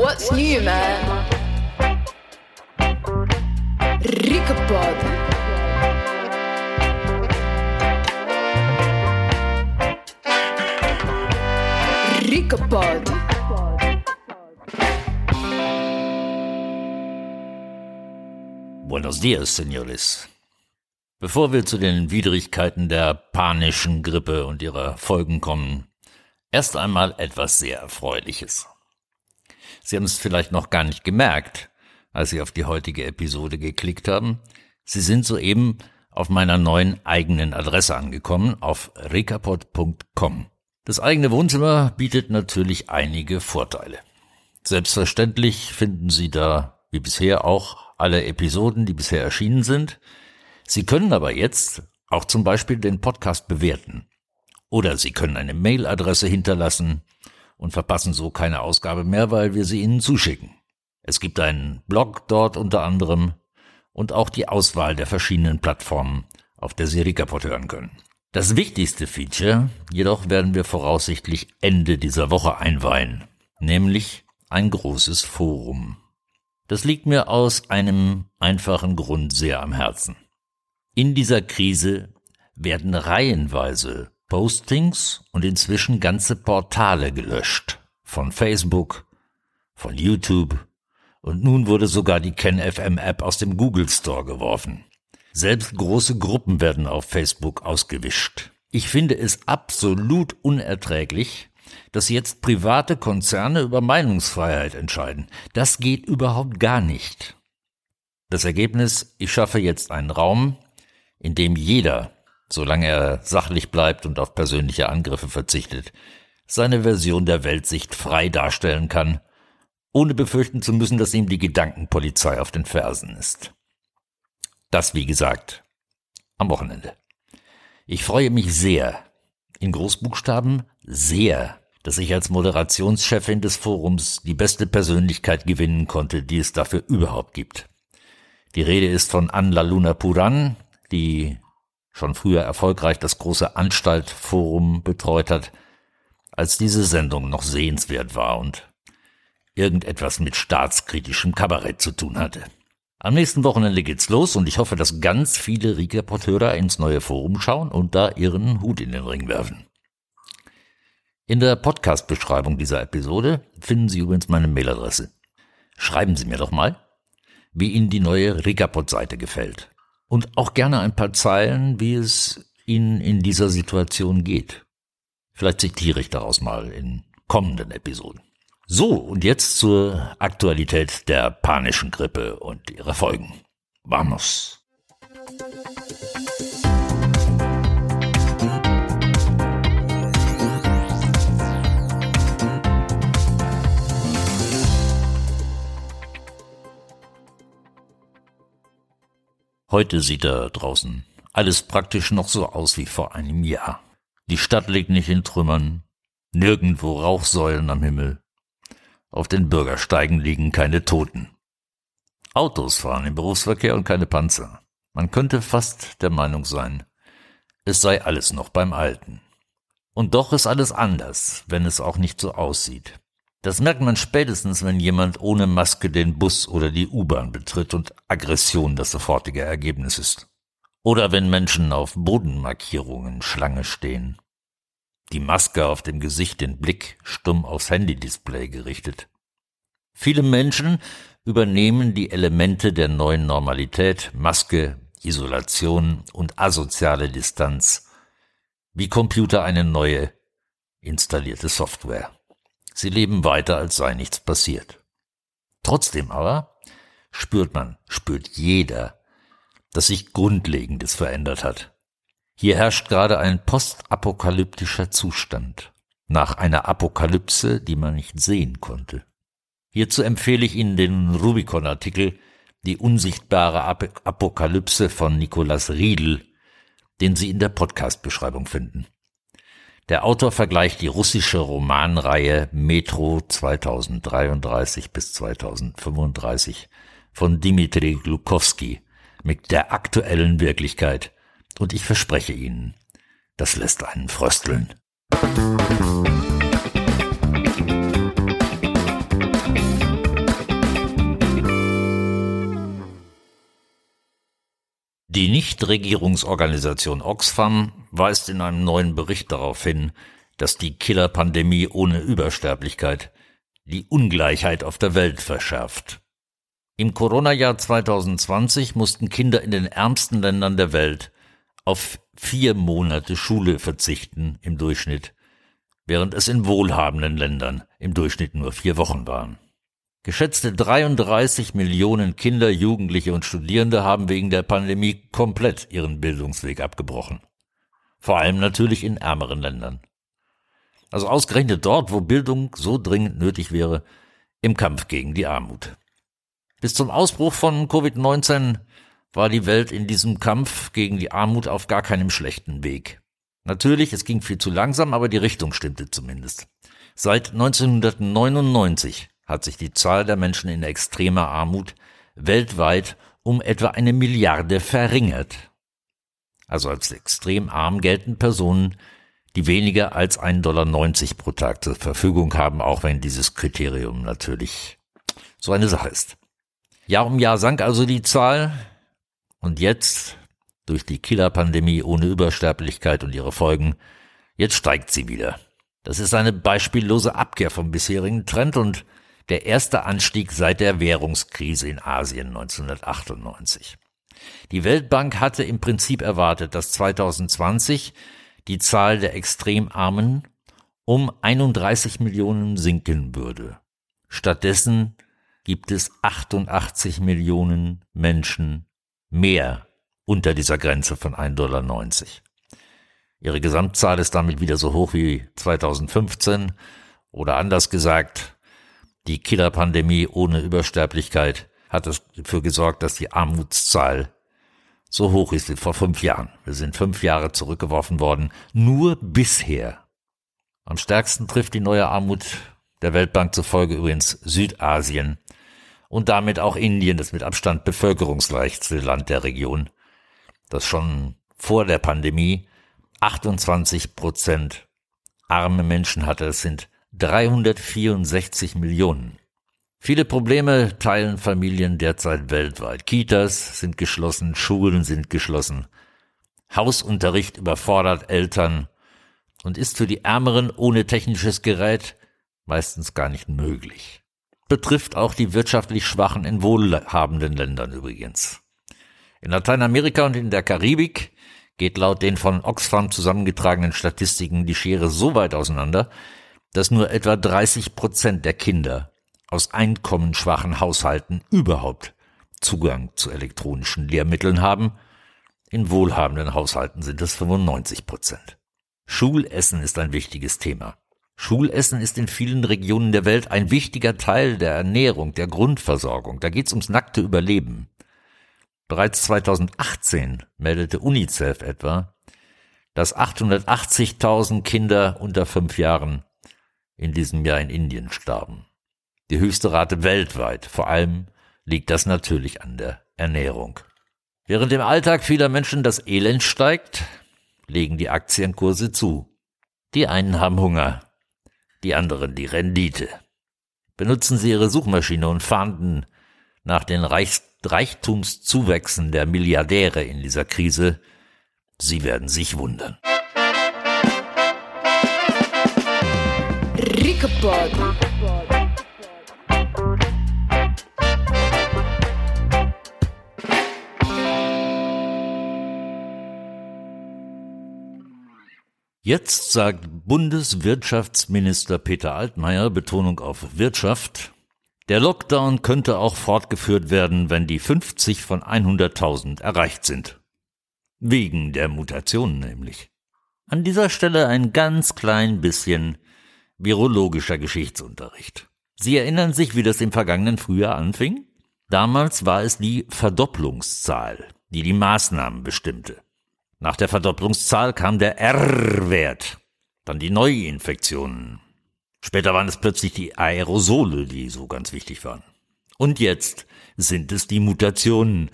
What's new, man? Ricapod. Ricapod. Buenos dias, señores. Bevor wir zu den Widrigkeiten der panischen Grippe und ihrer Folgen kommen, erst einmal etwas sehr Erfreuliches. Sie haben es vielleicht noch gar nicht gemerkt, als Sie auf die heutige Episode geklickt haben. Sie sind soeben auf meiner neuen eigenen Adresse angekommen, auf recapod.com. Das eigene Wohnzimmer bietet natürlich einige Vorteile. Selbstverständlich finden Sie da, wie bisher auch, alle Episoden, die bisher erschienen sind. Sie können aber jetzt auch zum Beispiel den Podcast bewerten. Oder Sie können eine Mailadresse hinterlassen und verpassen so keine Ausgabe mehr, weil wir sie Ihnen zuschicken. Es gibt einen Blog dort unter anderem und auch die Auswahl der verschiedenen Plattformen, auf der Sie Recaport hören können. Das wichtigste Feature jedoch werden wir voraussichtlich Ende dieser Woche einweihen, nämlich ein großes Forum. Das liegt mir aus einem einfachen Grund sehr am Herzen. In dieser Krise werden reihenweise Postings und inzwischen ganze Portale gelöscht. Von Facebook, von YouTube und nun wurde sogar die KenFM App aus dem Google Store geworfen. Selbst große Gruppen werden auf Facebook ausgewischt. Ich finde es absolut unerträglich, dass jetzt private Konzerne über Meinungsfreiheit entscheiden. Das geht überhaupt gar nicht. Das Ergebnis, ich schaffe jetzt einen Raum, in dem jeder, solange er sachlich bleibt und auf persönliche Angriffe verzichtet, seine Version der Weltsicht frei darstellen kann, ohne befürchten zu müssen, dass ihm die Gedankenpolizei auf den Fersen ist. Das, wie gesagt, am Wochenende. Ich freue mich sehr, in Großbuchstaben sehr, dass ich als Moderationschefin des Forums die beste Persönlichkeit gewinnen konnte, die es dafür überhaupt gibt. Die Rede ist von Anla Luna Puran, die schon früher erfolgreich das große Anstaltforum betreut hat, als diese Sendung noch sehenswert war und irgendetwas mit staatskritischem Kabarett zu tun hatte. Am nächsten Wochenende geht's los und ich hoffe, dass ganz viele Reporteure ins neue Forum schauen und da ihren Hut in den Ring werfen. In der Podcast-Beschreibung dieser Episode finden Sie übrigens meine Mailadresse. Schreiben Sie mir doch mal, wie Ihnen die neue Regapod-Seite gefällt und auch gerne ein paar Zeilen, wie es Ihnen in dieser Situation geht. Vielleicht zitiere ich daraus mal in kommenden Episoden. So, und jetzt zur Aktualität der panischen Grippe und ihrer Folgen. Vamos! Heute sieht er draußen alles praktisch noch so aus wie vor einem Jahr. Die Stadt liegt nicht in Trümmern, nirgendwo Rauchsäulen am Himmel. Auf den Bürgersteigen liegen keine Toten. Autos fahren im Berufsverkehr und keine Panzer. Man könnte fast der Meinung sein, es sei alles noch beim Alten. Und doch ist alles anders, wenn es auch nicht so aussieht. Das merkt man spätestens, wenn jemand ohne Maske den Bus oder die U-Bahn betritt und Aggression das sofortige Ergebnis ist. Oder wenn Menschen auf Bodenmarkierungen Schlange stehen. Die Maske auf dem Gesicht, den Blick stumm aufs Handy-Display gerichtet. Viele Menschen übernehmen die Elemente der neuen Normalität, Maske, Isolation und asoziale Distanz, wie Computer eine neue installierte Software. Sie leben weiter, als sei nichts passiert. Trotzdem aber spürt man, spürt jeder, dass sich Grundlegendes verändert hat. Hier herrscht gerade ein postapokalyptischer Zustand, nach einer Apokalypse, die man nicht sehen konnte. Hierzu empfehle ich Ihnen den Rubicon-Artikel Die unsichtbare Apokalypse von Nicolas Riedel, den Sie in der Podcast-Beschreibung finden. Der Autor vergleicht die russische Romanreihe Metro 2033 bis 2035 von Dmitri Glukowski mit der aktuellen Wirklichkeit und ich verspreche Ihnen, das lässt einen frösteln. Die Nichtregierungsorganisation Oxfam weist in einem neuen Bericht darauf hin, dass die Killerpandemie ohne Übersterblichkeit die Ungleichheit auf der Welt verschärft. Im Corona-Jahr 2020 mussten Kinder in den ärmsten Ländern der Welt auf vier Monate Schule verzichten im Durchschnitt, während es in wohlhabenden Ländern im Durchschnitt nur vier Wochen waren. Geschätzte 33 Millionen Kinder, Jugendliche und Studierende haben wegen der Pandemie komplett ihren Bildungsweg abgebrochen. Vor allem natürlich in ärmeren Ländern. Also ausgerechnet dort, wo Bildung so dringend nötig wäre, im Kampf gegen die Armut. Bis zum Ausbruch von Covid-19 war die Welt in diesem Kampf gegen die Armut auf gar keinem schlechten Weg. Natürlich, es ging viel zu langsam, aber die Richtung stimmte zumindest. Seit 1999 hat sich die Zahl der Menschen in extremer Armut weltweit um etwa eine Milliarde verringert. Also als extrem arm gelten Personen, die weniger als 1,90 Dollar pro Tag zur Verfügung haben, auch wenn dieses Kriterium natürlich so eine Sache ist. Jahr um Jahr sank also die Zahl und jetzt, durch die Killerpandemie ohne Übersterblichkeit und ihre Folgen, jetzt steigt sie wieder. Das ist eine beispiellose Abkehr vom bisherigen Trend und der erste Anstieg seit der Währungskrise in Asien 1998. Die Weltbank hatte im Prinzip erwartet, dass 2020 die Zahl der Extremarmen um 31 Millionen sinken würde. Stattdessen gibt es 88 Millionen Menschen mehr unter dieser Grenze von 1,90 Dollar. Ihre Gesamtzahl ist damit wieder so hoch wie 2015 oder anders gesagt, die Killerpandemie ohne Übersterblichkeit hat dafür gesorgt, dass die Armutszahl so hoch ist wie vor fünf Jahren. Wir sind fünf Jahre zurückgeworfen worden, nur bisher. Am stärksten trifft die neue Armut der Weltbank zufolge übrigens Südasien und damit auch Indien, das mit Abstand bevölkerungsreichste Land der Region, das schon vor der Pandemie 28 Prozent arme Menschen hatte. Das sind 364 Millionen. Viele Probleme teilen Familien derzeit weltweit. Kitas sind geschlossen, Schulen sind geschlossen. Hausunterricht überfordert Eltern und ist für die Ärmeren ohne technisches Gerät meistens gar nicht möglich. Betrifft auch die wirtschaftlich Schwachen in wohlhabenden Ländern übrigens. In Lateinamerika und in der Karibik geht laut den von Oxfam zusammengetragenen Statistiken die Schere so weit auseinander, dass nur etwa 30 Prozent der Kinder aus einkommensschwachen Haushalten überhaupt Zugang zu elektronischen Lehrmitteln haben. In wohlhabenden Haushalten sind es 95 Prozent. Schulessen ist ein wichtiges Thema. Schulessen ist in vielen Regionen der Welt ein wichtiger Teil der Ernährung, der Grundversorgung. Da geht's ums nackte Überleben. Bereits 2018 meldete UNICEF etwa, dass 880.000 Kinder unter fünf Jahren in diesem Jahr in Indien starben. Die höchste Rate weltweit. Vor allem liegt das natürlich an der Ernährung. Während im Alltag vieler Menschen das Elend steigt, legen die Aktienkurse zu. Die einen haben Hunger, die anderen die Rendite. Benutzen Sie Ihre Suchmaschine und fahnden nach den Reichs Reichtumszuwächsen der Milliardäre in dieser Krise. Sie werden sich wundern. Rickepod. Jetzt sagt Bundeswirtschaftsminister Peter Altmaier, Betonung auf Wirtschaft, der Lockdown könnte auch fortgeführt werden, wenn die 50 von 100.000 erreicht sind. Wegen der Mutationen nämlich. An dieser Stelle ein ganz klein bisschen virologischer Geschichtsunterricht. Sie erinnern sich, wie das im vergangenen Frühjahr anfing? Damals war es die Verdopplungszahl, die die Maßnahmen bestimmte. Nach der Verdopplungszahl kam der R-Wert, dann die Neuinfektionen. Später waren es plötzlich die Aerosole, die so ganz wichtig waren. Und jetzt sind es die Mutationen,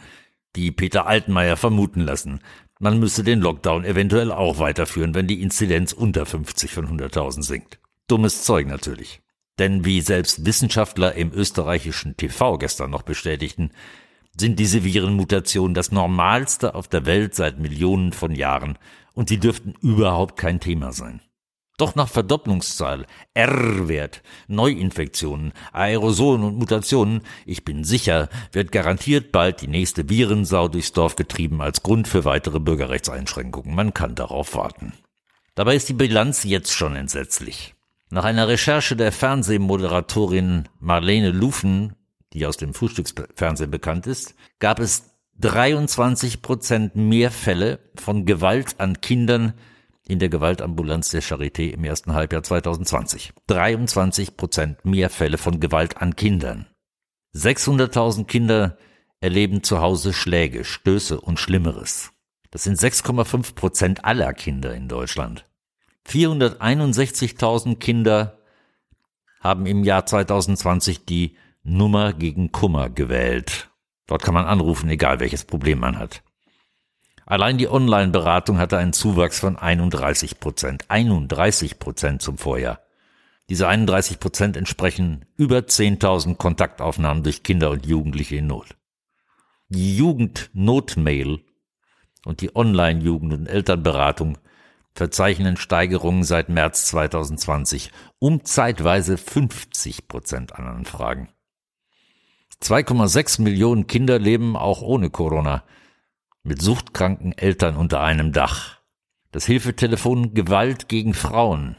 die Peter Altmaier vermuten lassen. Man müsse den Lockdown eventuell auch weiterführen, wenn die Inzidenz unter 50 von 100.000 sinkt. Dummes Zeug natürlich. Denn wie selbst Wissenschaftler im österreichischen TV gestern noch bestätigten, sind diese Virenmutationen das Normalste auf der Welt seit Millionen von Jahren und sie dürften überhaupt kein Thema sein. Doch nach Verdopplungszahl, R-Wert, Neuinfektionen, Aerosolen und Mutationen, ich bin sicher, wird garantiert bald die nächste Virensau durchs Dorf getrieben als Grund für weitere Bürgerrechtseinschränkungen. Man kann darauf warten. Dabei ist die Bilanz jetzt schon entsetzlich. Nach einer Recherche der Fernsehmoderatorin Marlene Lufen, die aus dem Frühstücksfernsehen bekannt ist, gab es 23 Prozent mehr Fälle von Gewalt an Kindern in der Gewaltambulanz der Charité im ersten Halbjahr 2020. 23 Prozent mehr Fälle von Gewalt an Kindern. 600.000 Kinder erleben zu Hause Schläge, Stöße und Schlimmeres. Das sind 6,5 Prozent aller Kinder in Deutschland. 461.000 Kinder haben im Jahr 2020 die Nummer gegen Kummer gewählt. Dort kann man anrufen, egal welches Problem man hat. Allein die Online-Beratung hatte einen Zuwachs von 31 Prozent. 31 Prozent zum Vorjahr. Diese 31 Prozent entsprechen über 10.000 Kontaktaufnahmen durch Kinder und Jugendliche in Not. Die Jugendnotmail und die Online-Jugend- und Elternberatung verzeichnen Steigerungen seit März 2020 um zeitweise 50 Prozent an Anfragen. 2,6 Millionen Kinder leben auch ohne Corona mit suchtkranken Eltern unter einem Dach. Das Hilfetelefon Gewalt gegen Frauen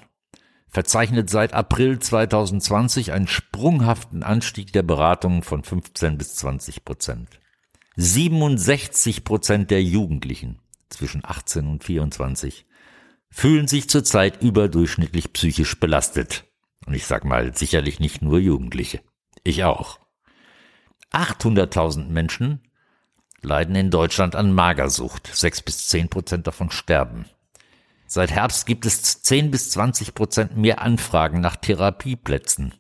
verzeichnet seit April 2020 einen sprunghaften Anstieg der Beratungen von 15 bis 20 Prozent. 67 Prozent der Jugendlichen zwischen 18 und 24 fühlen sich zurzeit überdurchschnittlich psychisch belastet. Und ich sag mal, sicherlich nicht nur Jugendliche. Ich auch. 800.000 Menschen leiden in Deutschland an Magersucht. Sechs bis zehn Prozent davon sterben. Seit Herbst gibt es 10 bis 20 Prozent mehr Anfragen nach Therapieplätzen.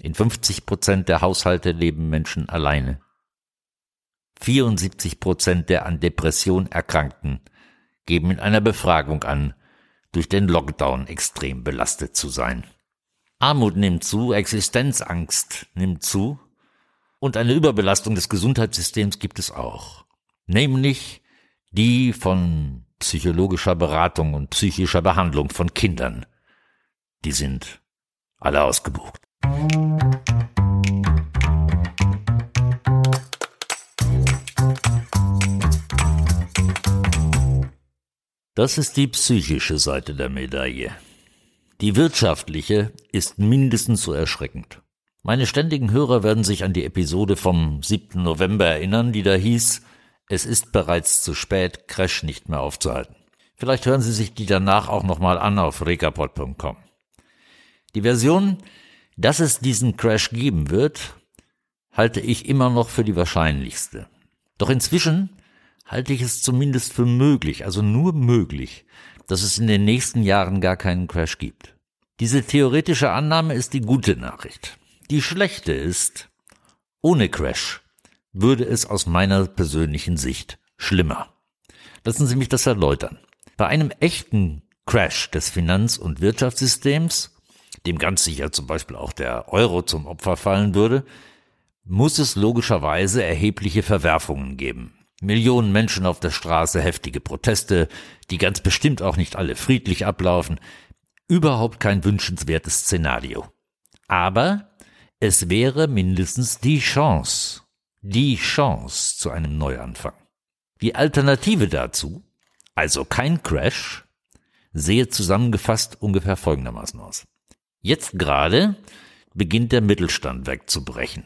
In 50 Prozent der Haushalte leben Menschen alleine. 74 Prozent der an Depression Erkrankten geben in einer Befragung an, durch den Lockdown extrem belastet zu sein. Armut nimmt zu, Existenzangst nimmt zu und eine Überbelastung des Gesundheitssystems gibt es auch. Nämlich die von psychologischer Beratung und psychischer Behandlung von Kindern. Die sind alle ausgebucht. Das ist die psychische Seite der Medaille. Die wirtschaftliche ist mindestens so erschreckend. Meine ständigen Hörer werden sich an die Episode vom 7. November erinnern, die da hieß, es ist bereits zu spät, Crash nicht mehr aufzuhalten. Vielleicht hören Sie sich die danach auch nochmal an auf rekapod.com. Die Version, dass es diesen Crash geben wird, halte ich immer noch für die wahrscheinlichste. Doch inzwischen halte ich es zumindest für möglich, also nur möglich, dass es in den nächsten Jahren gar keinen Crash gibt. Diese theoretische Annahme ist die gute Nachricht. Die schlechte ist, ohne Crash würde es aus meiner persönlichen Sicht schlimmer. Lassen Sie mich das erläutern. Bei einem echten Crash des Finanz- und Wirtschaftssystems, dem ganz sicher zum Beispiel auch der Euro zum Opfer fallen würde, muss es logischerweise erhebliche Verwerfungen geben. Millionen Menschen auf der Straße, heftige Proteste, die ganz bestimmt auch nicht alle friedlich ablaufen. Überhaupt kein wünschenswertes Szenario. Aber es wäre mindestens die Chance, die Chance zu einem Neuanfang. Die Alternative dazu, also kein Crash, sehe zusammengefasst ungefähr folgendermaßen aus. Jetzt gerade beginnt der Mittelstand wegzubrechen.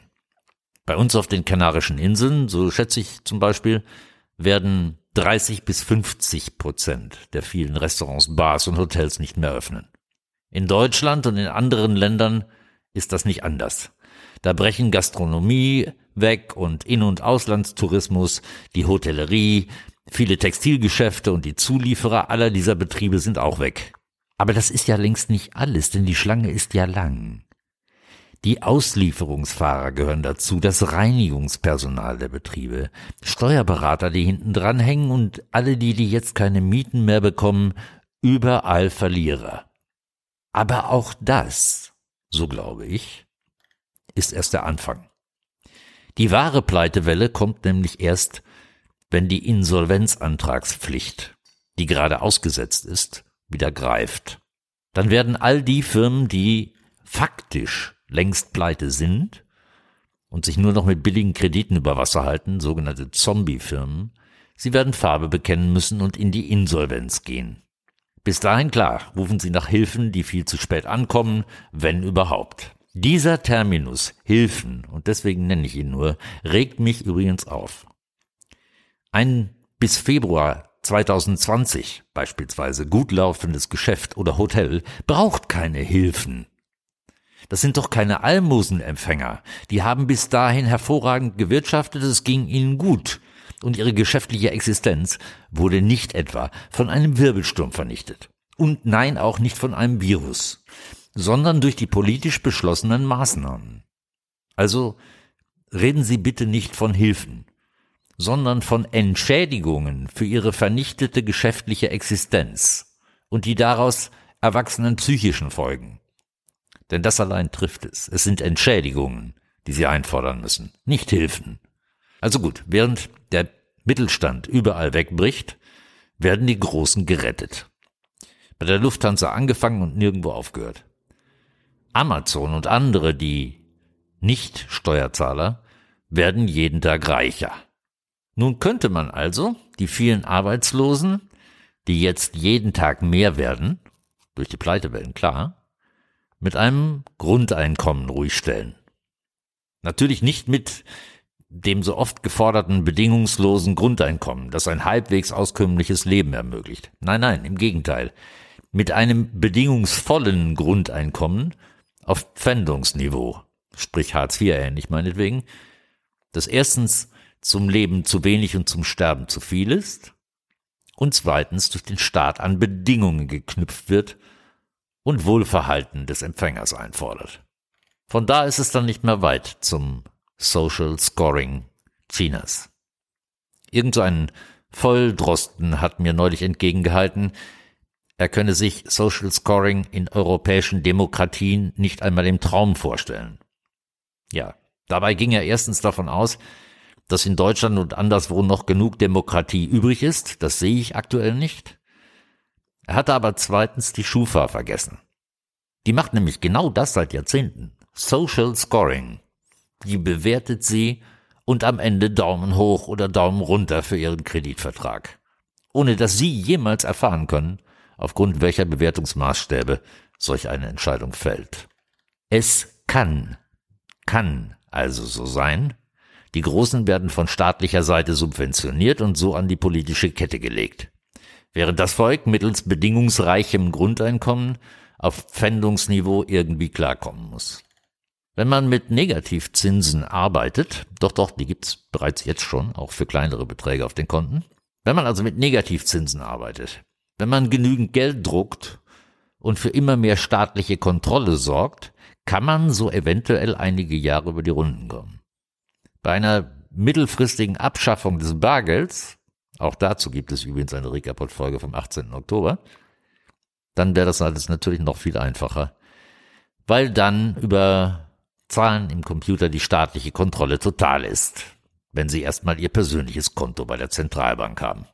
Bei uns auf den Kanarischen Inseln, so schätze ich zum Beispiel, werden 30 bis 50 Prozent der vielen Restaurants, Bars und Hotels nicht mehr öffnen. In Deutschland und in anderen Ländern ist das nicht anders. Da brechen Gastronomie weg und In- und Auslandstourismus, die Hotellerie, viele Textilgeschäfte und die Zulieferer aller dieser Betriebe sind auch weg. Aber das ist ja längst nicht alles, denn die Schlange ist ja lang. Die Auslieferungsfahrer gehören dazu, das Reinigungspersonal der Betriebe, Steuerberater, die hinten dran hängen und alle die, die jetzt keine Mieten mehr bekommen, überall Verlierer. Aber auch das so glaube ich, ist erst der Anfang. Die wahre Pleitewelle kommt nämlich erst, wenn die Insolvenzantragspflicht, die gerade ausgesetzt ist, wieder greift. Dann werden all die Firmen, die faktisch längst pleite sind und sich nur noch mit billigen Krediten über Wasser halten, sogenannte Zombie-Firmen, sie werden Farbe bekennen müssen und in die Insolvenz gehen. Bis dahin klar, rufen sie nach Hilfen, die viel zu spät ankommen, wenn überhaupt. Dieser Terminus Hilfen, und deswegen nenne ich ihn nur, regt mich übrigens auf. Ein bis Februar 2020 beispielsweise gut laufendes Geschäft oder Hotel braucht keine Hilfen. Das sind doch keine Almosenempfänger. Die haben bis dahin hervorragend gewirtschaftet, es ging ihnen gut. Und ihre geschäftliche Existenz wurde nicht etwa von einem Wirbelsturm vernichtet. Und nein, auch nicht von einem Virus, sondern durch die politisch beschlossenen Maßnahmen. Also reden Sie bitte nicht von Hilfen, sondern von Entschädigungen für Ihre vernichtete geschäftliche Existenz und die daraus erwachsenen psychischen Folgen. Denn das allein trifft es. Es sind Entschädigungen, die sie einfordern müssen, nicht Hilfen. Also gut, während der Mittelstand überall wegbricht, werden die Großen gerettet. Bei der Lufthansa angefangen und nirgendwo aufgehört. Amazon und andere, die nicht Steuerzahler, werden jeden Tag reicher. Nun könnte man also die vielen Arbeitslosen, die jetzt jeden Tag mehr werden, durch die Pleitewellen klar, mit einem Grundeinkommen ruhig stellen. Natürlich nicht mit dem so oft geforderten bedingungslosen Grundeinkommen, das ein halbwegs auskömmliches Leben ermöglicht. Nein, nein, im Gegenteil. Mit einem bedingungsvollen Grundeinkommen auf Pfändungsniveau, sprich Hartz IV ähnlich meinetwegen, das erstens zum Leben zu wenig und zum Sterben zu viel ist und zweitens durch den Staat an Bedingungen geknüpft wird, und Wohlverhalten des Empfängers einfordert. Von da ist es dann nicht mehr weit zum Social Scoring Chinas. Irgend so ein Volldrosten hat mir neulich entgegengehalten, er könne sich Social Scoring in europäischen Demokratien nicht einmal im Traum vorstellen. Ja, dabei ging er erstens davon aus, dass in Deutschland und anderswo noch genug Demokratie übrig ist, das sehe ich aktuell nicht. Er hatte aber zweitens die Schufa vergessen. Die macht nämlich genau das seit Jahrzehnten. Social Scoring. Die bewertet sie und am Ende Daumen hoch oder Daumen runter für ihren Kreditvertrag. Ohne dass Sie jemals erfahren können, aufgrund welcher Bewertungsmaßstäbe solch eine Entscheidung fällt. Es kann, kann also so sein, die Großen werden von staatlicher Seite subventioniert und so an die politische Kette gelegt während das Volk mittels bedingungsreichem Grundeinkommen auf Pfändungsniveau irgendwie klarkommen muss. Wenn man mit Negativzinsen arbeitet, doch doch, die gibt's bereits jetzt schon, auch für kleinere Beträge auf den Konten. Wenn man also mit Negativzinsen arbeitet, wenn man genügend Geld druckt und für immer mehr staatliche Kontrolle sorgt, kann man so eventuell einige Jahre über die Runden kommen. Bei einer mittelfristigen Abschaffung des Bargelds auch dazu gibt es übrigens eine Recap-Folge vom 18. Oktober. Dann wäre das alles natürlich noch viel einfacher, weil dann über Zahlen im Computer die staatliche Kontrolle total ist, wenn sie erstmal ihr persönliches Konto bei der Zentralbank haben.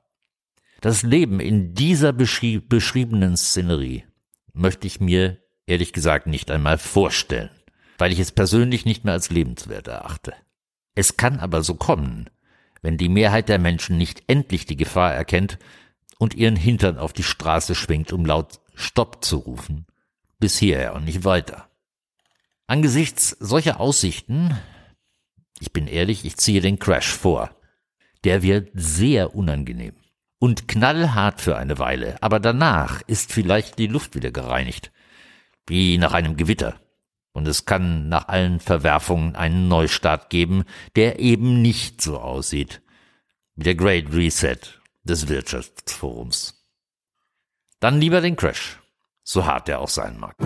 Das Leben in dieser beschriebenen Szenerie möchte ich mir ehrlich gesagt nicht einmal vorstellen, weil ich es persönlich nicht mehr als lebenswert erachte. Es kann aber so kommen, wenn die Mehrheit der Menschen nicht endlich die Gefahr erkennt und ihren Hintern auf die Straße schwingt, um laut Stopp zu rufen, bis hierher und nicht weiter. Angesichts solcher Aussichten, ich bin ehrlich, ich ziehe den Crash vor. Der wird sehr unangenehm und knallhart für eine Weile, aber danach ist vielleicht die Luft wieder gereinigt, wie nach einem Gewitter. Und es kann nach allen Verwerfungen einen Neustart geben, der eben nicht so aussieht wie der Great Reset des Wirtschaftsforums. Dann lieber den Crash, so hart er auch sein mag.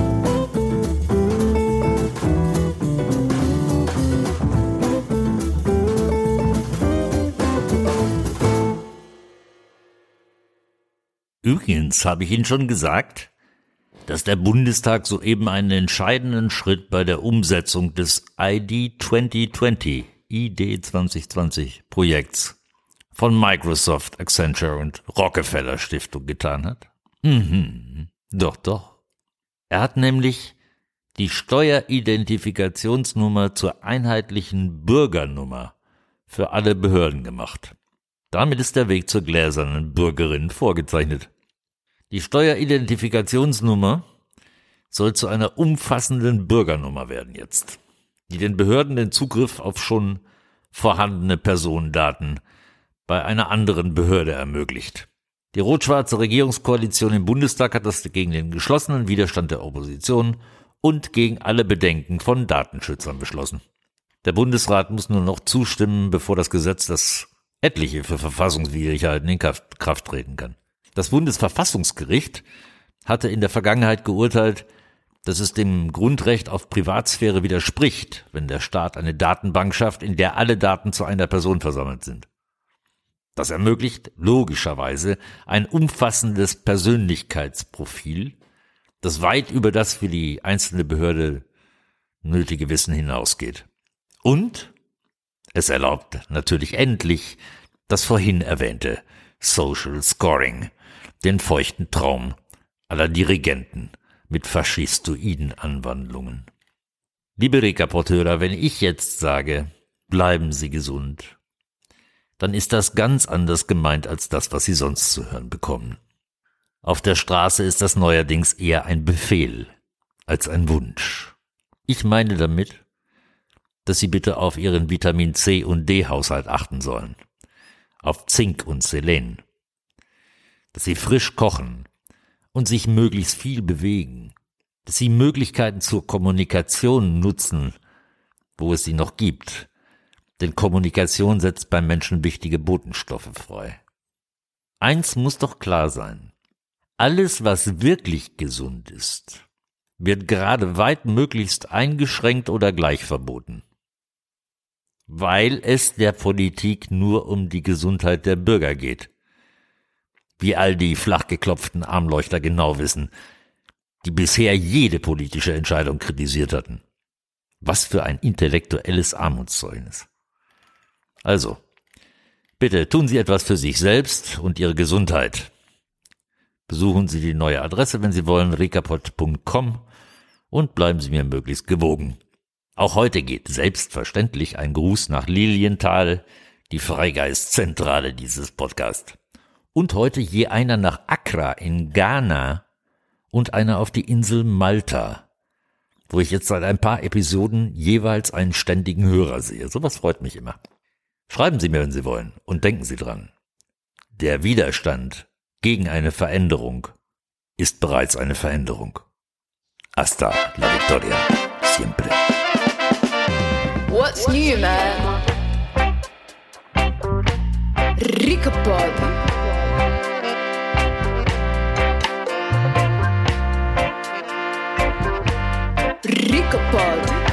Übrigens habe ich Ihnen schon gesagt, dass der Bundestag soeben einen entscheidenden Schritt bei der Umsetzung des ID 2020 ID 2020 Projekts von Microsoft, Accenture und Rockefeller Stiftung getan hat? Mhm, doch, doch. Er hat nämlich die Steueridentifikationsnummer zur einheitlichen Bürgernummer für alle Behörden gemacht. Damit ist der Weg zur gläsernen Bürgerin vorgezeichnet. Die Steueridentifikationsnummer soll zu einer umfassenden Bürgernummer werden jetzt, die den Behörden den Zugriff auf schon vorhandene Personendaten bei einer anderen Behörde ermöglicht. Die rot-schwarze Regierungskoalition im Bundestag hat das gegen den geschlossenen Widerstand der Opposition und gegen alle Bedenken von Datenschützern beschlossen. Der Bundesrat muss nur noch zustimmen, bevor das Gesetz, das etliche für Verfassungswidrigkeiten in Kraft treten kann. Das Bundesverfassungsgericht hatte in der Vergangenheit geurteilt, dass es dem Grundrecht auf Privatsphäre widerspricht, wenn der Staat eine Datenbank schafft, in der alle Daten zu einer Person versammelt sind. Das ermöglicht logischerweise ein umfassendes Persönlichkeitsprofil, das weit über das für die einzelne Behörde nötige Wissen hinausgeht. Und es erlaubt natürlich endlich das vorhin erwähnte Social Scoring, den feuchten Traum aller Dirigenten mit faschistoiden Anwandlungen. Liebe Rekaporteure, wenn ich jetzt sage, bleiben Sie gesund, dann ist das ganz anders gemeint als das, was Sie sonst zu hören bekommen. Auf der Straße ist das neuerdings eher ein Befehl als ein Wunsch. Ich meine damit, dass Sie bitte auf Ihren Vitamin C und D Haushalt achten sollen, auf Zink und Selen, dass Sie frisch kochen und sich möglichst viel bewegen, dass Sie Möglichkeiten zur Kommunikation nutzen, wo es sie noch gibt, denn Kommunikation setzt beim Menschen wichtige Botenstoffe frei. Eins muss doch klar sein. Alles, was wirklich gesund ist, wird gerade weit möglichst eingeschränkt oder gleich verboten. Weil es der Politik nur um die Gesundheit der Bürger geht. Wie all die flachgeklopften Armleuchter genau wissen, die bisher jede politische Entscheidung kritisiert hatten. Was für ein intellektuelles Armutszeugnis. Also, bitte tun Sie etwas für sich selbst und Ihre Gesundheit. Besuchen Sie die neue Adresse, wenn Sie wollen, rekapot.com und bleiben Sie mir möglichst gewogen. Auch heute geht selbstverständlich ein Gruß nach Lilienthal, die Freigeistzentrale dieses Podcasts. Und heute je einer nach Accra in Ghana und einer auf die Insel Malta, wo ich jetzt seit ein paar Episoden jeweils einen ständigen Hörer sehe. Sowas freut mich immer. Schreiben Sie mir, wenn Sie wollen, und denken Sie dran. Der Widerstand gegen eine Veränderung ist bereits eine Veränderung. Hasta la victoria, siempre. What's new, man? Ricapod. Ricapod. What's